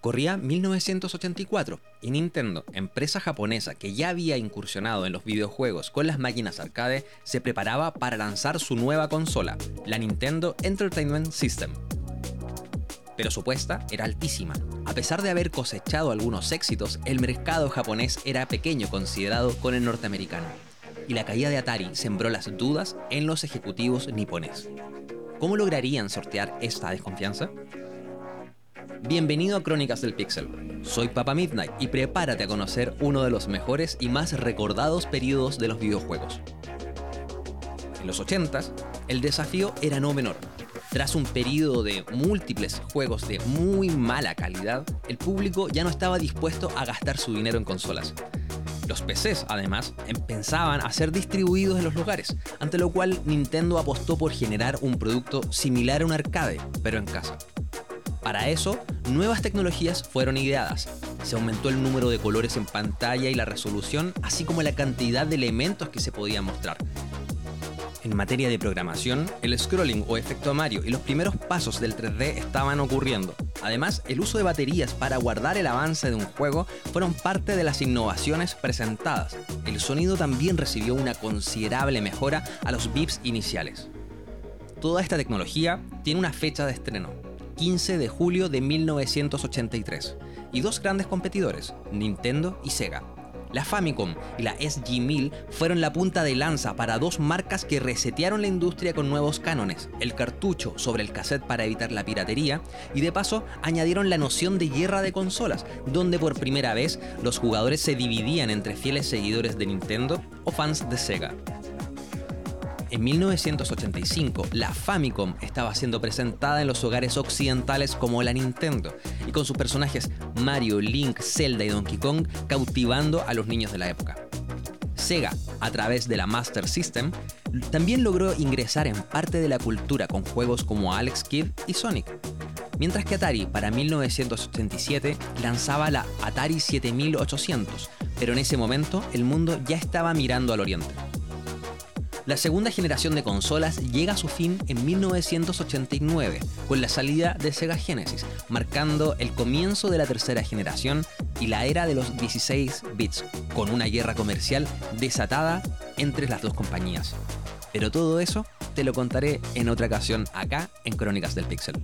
Corría 1984 y Nintendo, empresa japonesa que ya había incursionado en los videojuegos con las máquinas arcade, se preparaba para lanzar su nueva consola, la Nintendo Entertainment System. Pero su apuesta era altísima. A pesar de haber cosechado algunos éxitos, el mercado japonés era pequeño considerado con el norteamericano. Y la caída de Atari sembró las dudas en los ejecutivos nipones. ¿Cómo lograrían sortear esta desconfianza? Bienvenido a Crónicas del Pixel. Soy Papa Midnight y prepárate a conocer uno de los mejores y más recordados periodos de los videojuegos. En los 80s, el desafío era no menor. Tras un periodo de múltiples juegos de muy mala calidad, el público ya no estaba dispuesto a gastar su dinero en consolas. Los PCs, además, empezaban a ser distribuidos en los lugares, ante lo cual Nintendo apostó por generar un producto similar a un arcade, pero en casa. Para eso, nuevas tecnologías fueron ideadas. Se aumentó el número de colores en pantalla y la resolución, así como la cantidad de elementos que se podían mostrar. En materia de programación, el scrolling o efecto Mario y los primeros pasos del 3D estaban ocurriendo. Además, el uso de baterías para guardar el avance de un juego fueron parte de las innovaciones presentadas. El sonido también recibió una considerable mejora a los bips iniciales. Toda esta tecnología tiene una fecha de estreno, 15 de julio de 1983, y dos grandes competidores, Nintendo y Sega. La Famicom y la SG-1000 fueron la punta de lanza para dos marcas que resetearon la industria con nuevos cánones, el cartucho sobre el cassette para evitar la piratería y de paso añadieron la noción de guerra de consolas, donde por primera vez los jugadores se dividían entre fieles seguidores de Nintendo o fans de Sega. En 1985, la Famicom estaba siendo presentada en los hogares occidentales como la Nintendo, y con sus personajes Mario, Link, Zelda y Donkey Kong cautivando a los niños de la época. Sega, a través de la Master System, también logró ingresar en parte de la cultura con juegos como Alex Kidd y Sonic. Mientras que Atari para 1987 lanzaba la Atari 7800, pero en ese momento el mundo ya estaba mirando al oriente. La segunda generación de consolas llega a su fin en 1989, con la salida de Sega Genesis, marcando el comienzo de la tercera generación y la era de los 16 bits, con una guerra comercial desatada entre las dos compañías. Pero todo eso te lo contaré en otra ocasión acá en Crónicas del Pixel.